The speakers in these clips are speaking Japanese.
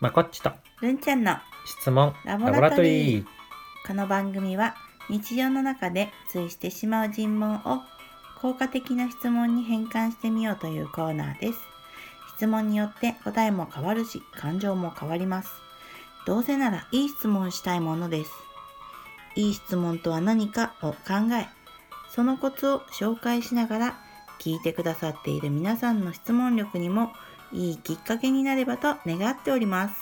まこっちとるんちゃんの質問ラボラトリーこの番組は日常の中でついしてしまう尋問を効果的な質問に変換してみようというコーナーです。質問によって答えも変わるし感情も変わります。どうせならいい質問したいものです。いい質問とは何かを考え、そのコツを紹介しながら聞いてくださっている皆さんの質問力にもいいきっかけになればと願っております。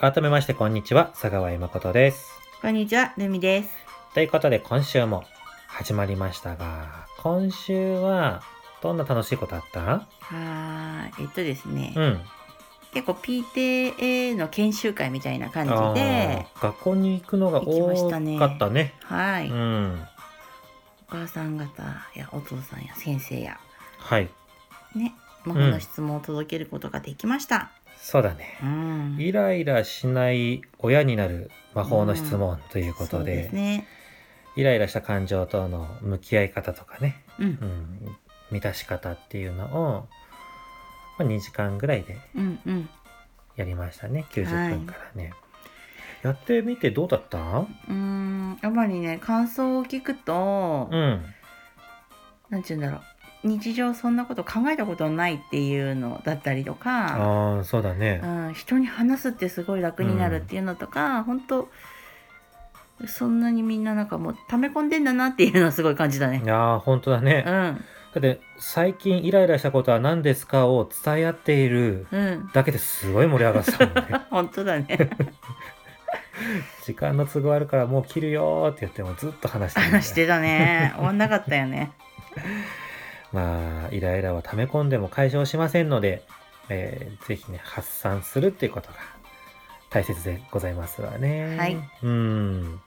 改めましてこんにちは佐川井誠です。こんにちは、ルミです。ということで今週も始まりましたが今週はどんな楽しいことあった？はーい、えっとですね、うん。結構 PTA の研修会みたいな感じあで、ー学校に行くのが多かったね。はい、うおん母さん方やお父さんや先生や、はいね、魔法の質問を届けることができました。そうだねうん。イライラしない親になる魔法の質問ということそうで,、ですね。イライラした感情との向き合い方とかね、うんう。ん、満たし方っていうのを、まあ、2時間ぐらいでうんうん。やりましたね90分からね、やってみてどうだった？うーん、やっぱりね、感想を聞くと、うんなんて言うんだろう。日常そんなこと考えたことないっていうのだったりとか、ああそうだねうん、人に話すってすごい楽になるっていうのとか、本当そんなにみんななんかもう溜め込んでんだなっていうのはすごい感じだねい。やー本当だね、うん。だって最近イライラしたことは何ですかを伝え合っているうん。だけですごい盛り上がってたもんね 本当だね。時間の都合あるからもう切るよーって言ってもずっと話して話してたね。終わんなかったよね。まあイライラは溜め込んでも解消しませんので、えーぜひね発散するっていうことが大切でございますわね。はいうん。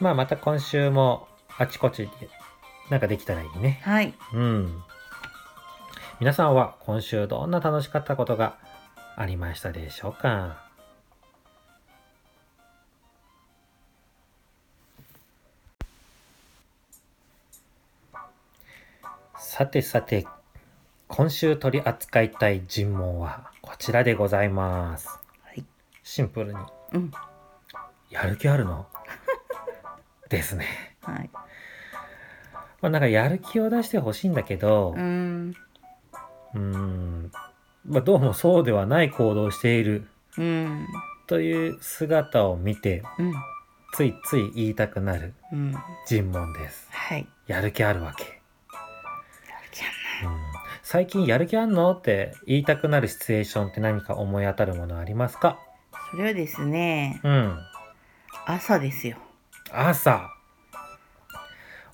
まあまた今週もあちこちでなんかできたらいいね。はい。うん。皆さんは今週どんな楽しかったことがありましたでしょうか？さてさて、今週取り扱いたい尋問はこちらでございます。はい。シンプルに、うん。やる気あるの？ですね。はい。まあなんかやる気を出してほしいんだけどう、ーん。うーん、まあ、どうもそうではない行動をしているうん。という姿を見てうん。ついつい言いたくなるうん。尋問です。はい。やる気あるわけ。最近やる気あんの？って言いたくなるシチュエーションって何か思い当たるものありますか？それはですね、うん。朝ですよ。朝。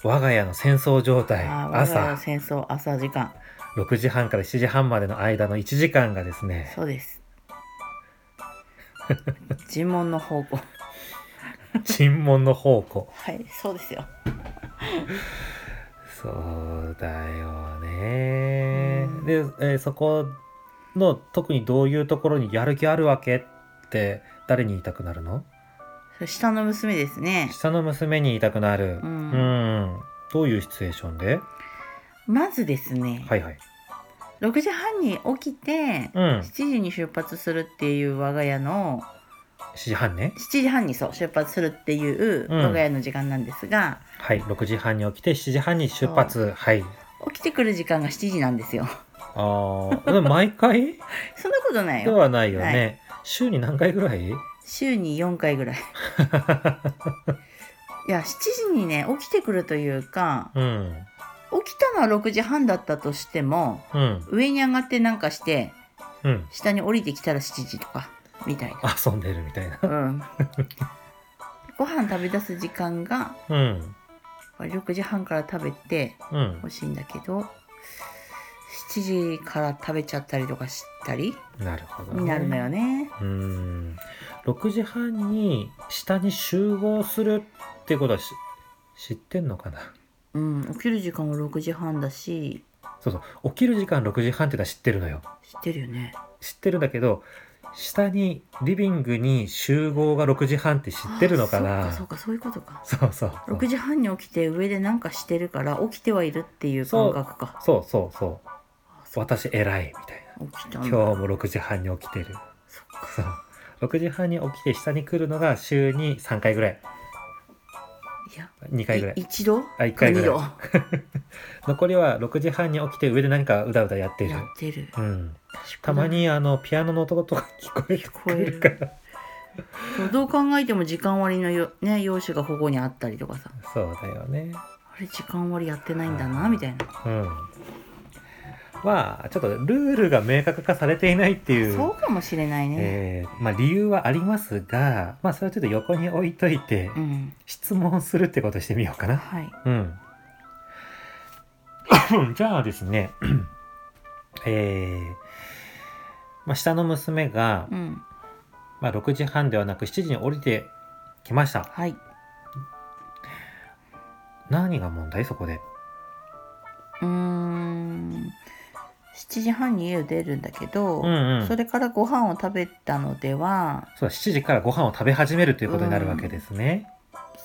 我が家の戦争状態。あー我が家の朝。戦争、朝時間。6時半から7時半までの間の1時間がですね。そうです。尋問の方向。沈問の宝庫。はい、そうですよ。そうだよねうん。で、えーそこの特にどういうところにやる気あるわけって誰に言いたくなるの？下の娘ですね。下の娘に言いたくなる。うんうんどういうシチュエーションで？まずですね、はいはい。6時半に起きて、うん。7時に出発するっていう我が家の7時半ね。7時半にそう出発するっていううん我が家の時間なんですが、はい。6時半に起きて7時半に出発。はい。起きてくる時間が7時なんですよ。ああ、毎回？そんなことないでよ。はないよはね。週に何回ぐらい？週に4回ぐらい。いや7時にね起きてくるというかうん。起きたのは6時半だったとしてもうん。上に上がってなんかしてうん。下に降りてきたら7時とかみたいな。遊んでるみたいな。うん、ご飯食べ出す時間がうん。6時半から食べてうん欲。しいんだけど7時から食べちゃったりとかしたりなるほど、ね。になるのよね。うーん。6時半に下に集合するってことはし知ってんのかな？うん、起きる時間は6時半だしそうそう。起きる時間6時半ってのは知ってるのよ。知ってるよね。知ってるんだけど、下にリビングに集合が6時半って知ってるのかな？あそうかそうかそういうことか。そうそうそう。6時半に起きて上で何かしてるから起きてはいるっていう感覚か。そうそうそう。私偉いみたいな。起きたんだ。今日も6時半に起きてる。そっか。そう。6時半に起きて下に来るのが週に3回ぐらいいや2回ぐらい。い一度？あ1回ぐらい。か 残りは6時半に起きて上で何かうだうだやってる。やってる。うん。たまにあのピアノの音とか聞こえてくるから。どう考えても時間割のよ、ね、用紙が保護にあったりとかさ。そうだよね。あれ時間割やってないんだなみたいな。うんまあちょっとルールが明確化されていないっていうそうかもしれないね、えーまあ、理由はありますが、まあ、それはちょっと横に置いといて、うん質問するってことしてみようかな。はいうん。じゃあですね、えーまあ、下の娘が、うんまあ、6時半ではなく7時に降りてきました。はい何が問題？そこで。7時半に家を出るんだけど、うんうん。それからご飯を食べたのではそうだ7時からご飯を食べ始めるということになるわけですね。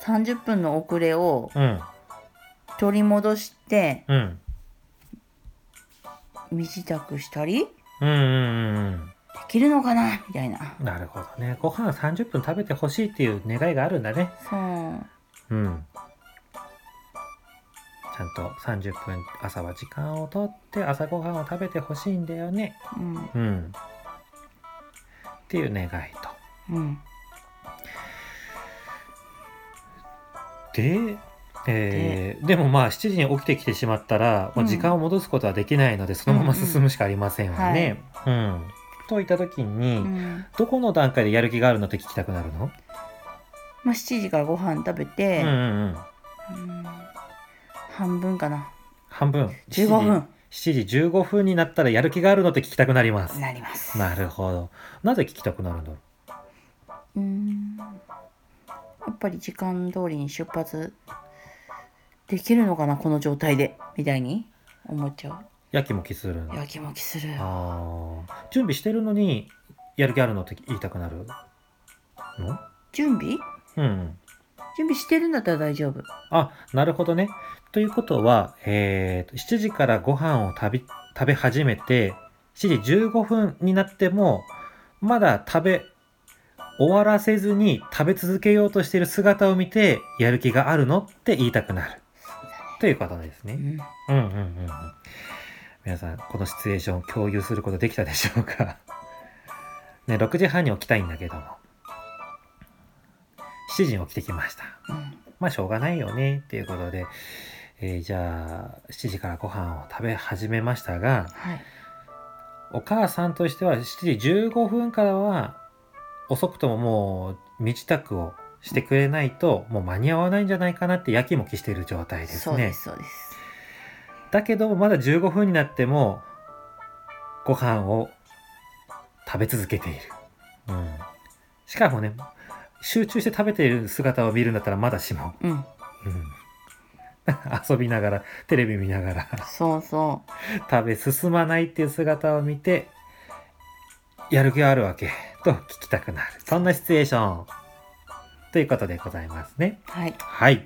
30分の遅れをうん。取り戻してうん。身支度したりでうんうんうんうん。きるのかなみたいななるほどね。ご飯30分食べてほしいっていう願いがあるんだね。そううん。ちゃんと30分朝は時間をとって朝ごはんを食べてほしいんだよね。うんうん。っていう願いと。うんで、えーでもまあ7時に起きてきてしまったら、もう時間を戻すことはできないので、そのまま進むしかありませんよね。うん。といった時に、うんどこの段階でやる気があるのって聞きたくなるの、まあ7時からご飯食べうんて、うんうん。うん半分かな半分。15分7時15分になったらやる気があるのって聞きたくなります。なりますなるほど。なぜ聞きたくなるんだろうんやっぱり時間通りに出発できるのかなこの状態でみたいに思っちゃう。やきもきするやきもきするああ。準備してるのに、やる気あるのって言いたくなる？の？準備？うんうん。準備してるんだったら大丈夫あ、なるほどね。ということは、えーと、7時からご飯を食べ、食べ始めて、7時15分になっても、まだ食べ、終わらせずに食べ続けようとしている姿を見て、やる気があるのって言いたくなる。ということですね。うんうんうんうんうん。皆さん、このシチュエーションを共有することできたでしょうか？ね、6時半に起きたいんだけども、7時に起きてきました。うんまあしょうがないよねっていうことで、えーじゃあ7時からご飯を食べ始めましたが、はいお母さんとしては7時15分からは遅くとももう身支度をしてくれないともう間に合わないんじゃないかなってやきもきしている状態ですねそうで。すそうですだけどまだ15分になってもご飯を食べ続けている。うん。しかもね、集中して食べている姿を見るんだったらまだしも。うんうん。遊びながら、テレビ見ながら、そうそ食べ進まないっていう姿を見て、やる気があるわけ、と聞きたくなる。そんなシチュエーション。ということでございますね。うはいはい。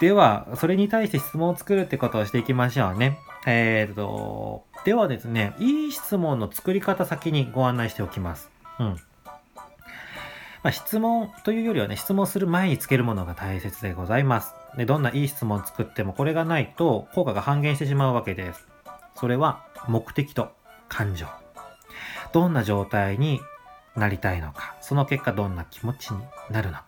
では、それに対して質問を作るってことをしていきましょうね。えーと、ではですね、いい質問の作り方先にご案内しておきます。うん。まあ、質問というよりはね、質問する前につけるものが大切でございます。で、どんないい質問作ってもこれがないと効果が半減してしまうわけです。それは目的と感情。どんな状態になりたいのか、その結果どんな気持ちになるのか。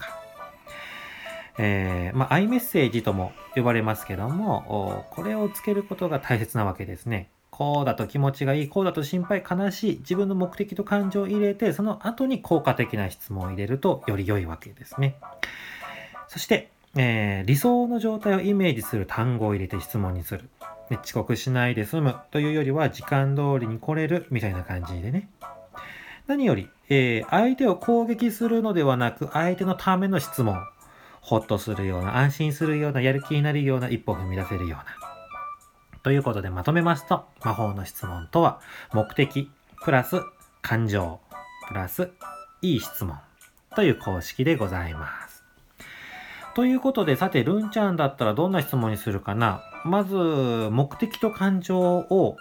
えーまあ、アイメッセージとも呼ばれますけども、これをつけることが大切なわけですね。こうだと気持ちがいい、こうだと心配、悲しい、自分の目的と感情を入れて、その後に効果的な質問を入れるとより良いわけですね。そして、えー理想の状態をイメージする単語を入れて質問にする。で遅刻しないで済むというよりは時間通りに来れるみたいな感じでね。何より、えー相手を攻撃するのではなく、相手のための質問。ほっとするような、安心するような、やる気になるような、一歩踏み出せるような。ということでまとめますと、魔法の質問とは、目的、プラス感情、ププラスいい質問という公式でございます。ということで、さて、ルンちゃんだったらどんな質問にするかな？まず、目的と感情を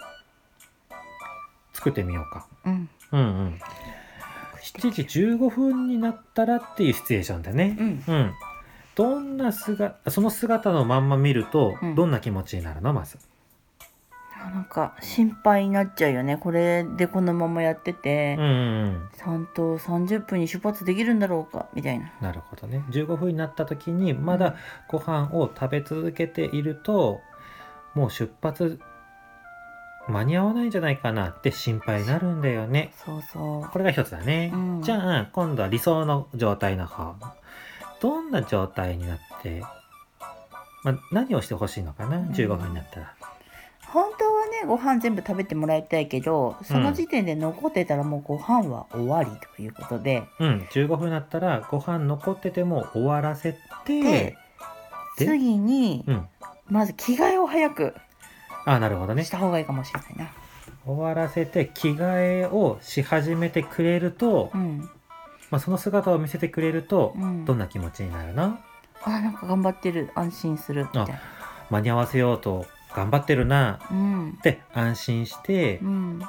作ってみようか。うんうんうん。7時15分になったらっていうシチュエーションだね。うんうん。どんな姿、その姿のまんま見るとうん、どんな気持ちになるの？まず。あなんか心配になっちゃうよねこれでこのままやってて、うんうんうん。ちゃんと30分に出発できるんだろうかみたいななるほどね。15分になった時に、まだご飯を食べ続けていると、もう出発間に合わないんじゃないかなって心配になるんだよね。そうそうこれが一つだね。うんじゃあ、今度は理想の状態の方。どんな状態になって、まあ、何をしてほしいのかな、ん ?15 分になったら。本当はねご飯全部食べてもらいたいけどその時点で残ってたらもうご飯は終わりということで、うん、15分になったらご飯残ってても終わらせて、次にうん。まず着替えを早くあ、なるほどねし。た方がいいかもしれないな。終わらせて着替えをし始めてくれると、うんまあ、その姿を見せてくれると、うん、どんな気持ちになるの？あなんか頑張ってる安心するみたいな。間に合わせようと頑張ってるなうんって安心して、うん、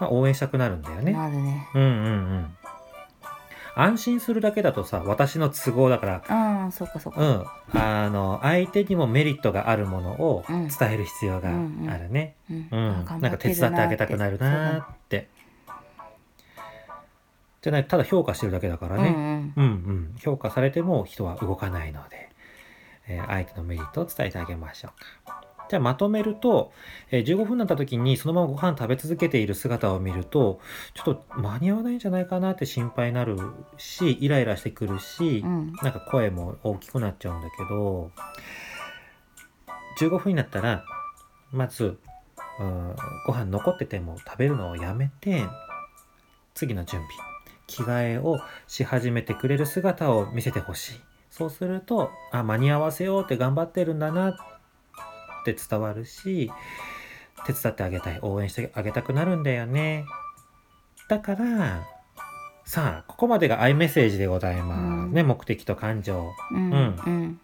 まあ、応援したくなるんだよね。なるね。うんうんうん。安心するだけだとさ、私の都合だから、ああそっかそっか。うん。あの、相手にもメリットがあるものをうん伝える必要があるね。うんうん。あ頑張なんか手伝ってあげたくなるなーって。じゃない、ただ評価してるだけだからそうだねね。うんうん。評価されても人は動かないので、えー相手のメリットを伝えてあげましょうか。じゃあまとめると、えー15分になった時にそのままご飯食べ続けている姿を見ると、ちょっと間に合わないんじゃないかなって心配になるし、イライラしてくるし、うんうんなんか声も大きくなっちゃうんだけど、15分になったら、まず、うんご飯残ってても食べるのをやめて、次の準備、着替えをし始めてくれる姿を見せてほしい。そうすると、あ、間に合わせようって頑張ってるんだなって伝わるし、手伝ってあげたい、応援してあげたくなるんだよね。だから、さあ、ここまでが i メッセージでございます。うんね、目的と感情。うんうんうん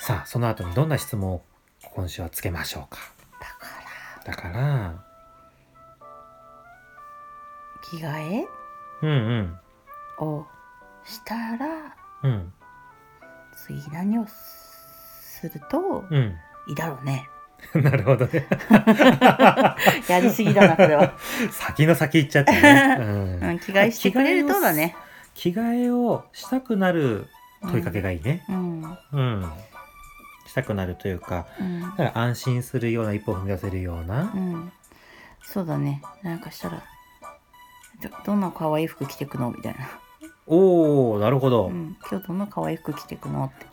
さあ、その後にどんな質問を今週はつけましょうか。だからだから、着替えうんうん、をしたらうん、次何をするとうん。いいだろうね。なるほどね。やりすぎだなこれは。先の先行っちゃってね。う うんん、着替えしてくれるとだね。着替えをしたくなる問いかけがいいね。うんうん。したくなるというか、うんだから安心するような一歩を踏み出せるようなう。ん、そうだねなんかしたらどどんな可愛い服着てくの？みたいな、おおなるほど、うん、今日どんな可愛い服着てくのって。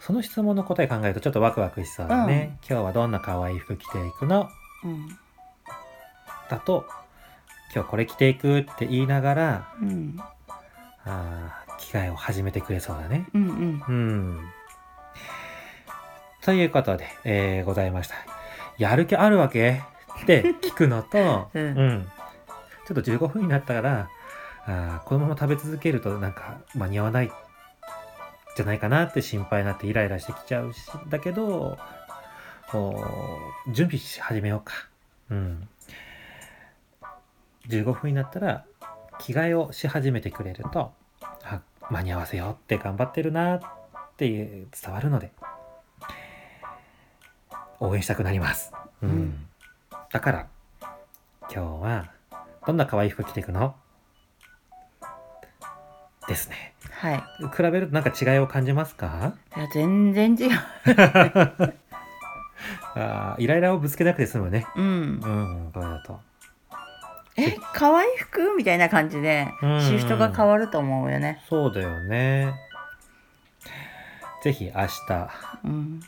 その質問の答え考えるとちょっとワクワクしそうだね。今日はどんな可愛い服着ていくの？うん。だと、今日これ着ていくって言いながら、うん。あー着替えを始めてくれそうだね。うんうん。うん。ということで、えーございました。やる気あるわけ？って聞くのと、うん。ちょっと15分になったから、あーこのまま食べ続けるとなんか間に合わないじゃないかなって心配になってイライラしてきちゃうし、だけど、お準備し始めようか。うん。15分になったら着替えをし始めてくれると、あ間に合わせようって頑張ってるなっていう伝わるので、応援したくなります。うん。うんだから、今日はどんな可愛い服着ていくの？ですね。はい比べるとなんか違いを感じますか？いや全然違う あーイライラをぶつけなくて済むね。うんうん、これだと。え可愛い服？みたいな感じでうんシフトが変わると思うよねそうだよね。ぜひ明日うん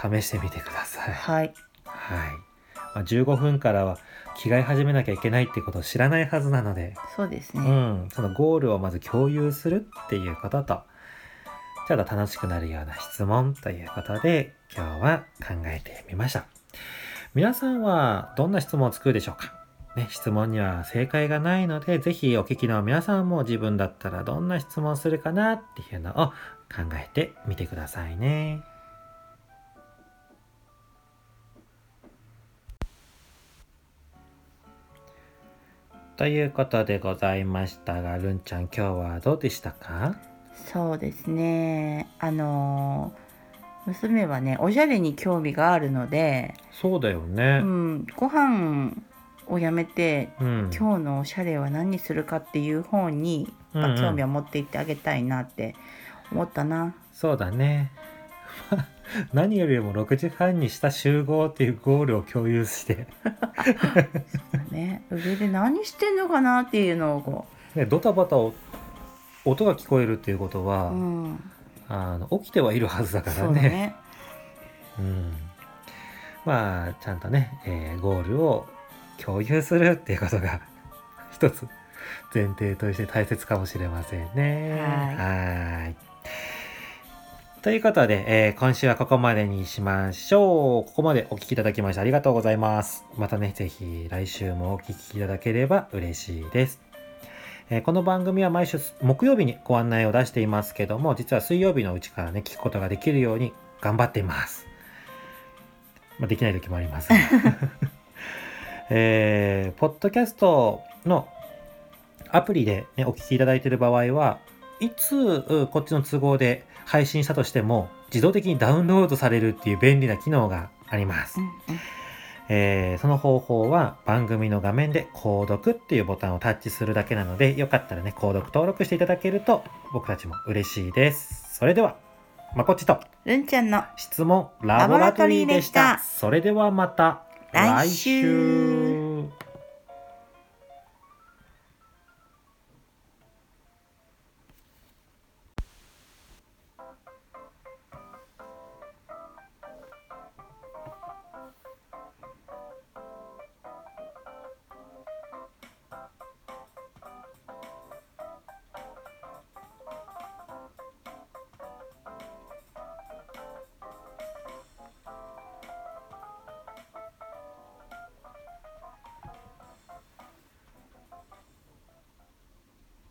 試してみてください。はいはい。まあ、15分からは着替え始めなきゃいけないってことを知らないはずなので、そうですねうん、そのゴールをまず共有するっていうことと、ちょっと楽しくなるような質問ということで、今日は考えてみました。皆さんはどんな質問を作るでしょうかね、質問には正解がないので、ぜひお聞きの皆さんも自分だったらどんな質問するかなっていうのを考えてみてくださいね。ということでございましたが、るんちゃん今日はどうでしたか？そうですねあの娘はねおしゃれに興味があるので、そうだよねう。ん、ご飯をやめてうん。今日のおしゃれは何にするかっていう方に、うんうん興味を持っていってあげたいなって思ったな。そうだね。何よりも6時半にした集合っていうゴールを共有して、ね、上で何してんのかなっていうのをこね、ドタバタお音が聞こえるっていうことは、う、うん、あの起きてはいるはずだからね。ね。うん、まあちゃんとね、えーゴールを共有するっていうことが一つ前提として大切かもしれませんね。はい。はいということで、えー今週はここまでにしましょう。ここまでお聞きいただきましてありがとうございます。またね、ぜひ来週もお聞きいただければ嬉しいです。えーこの番組は毎週木曜日にご案内を出していますけども、実は水曜日のうちからね、聞くことができるように頑張っています。まあ、できない時もあります。えーポッドキャストのアプリで、ね、お聞きいただいている場合はいつこっちの都合で配信したとしても自動的にダウンロードされるっていう便利な機能がありますう。んうんえーその方法は番組の画面で購読っていうボタンをタッチするだけなのでよかったらね購読登録していただけると僕たちも嬉しいです。それではまこっちとるんちゃんの質問ラボラトリーでした。ラボラトリーでしたそれではまた来週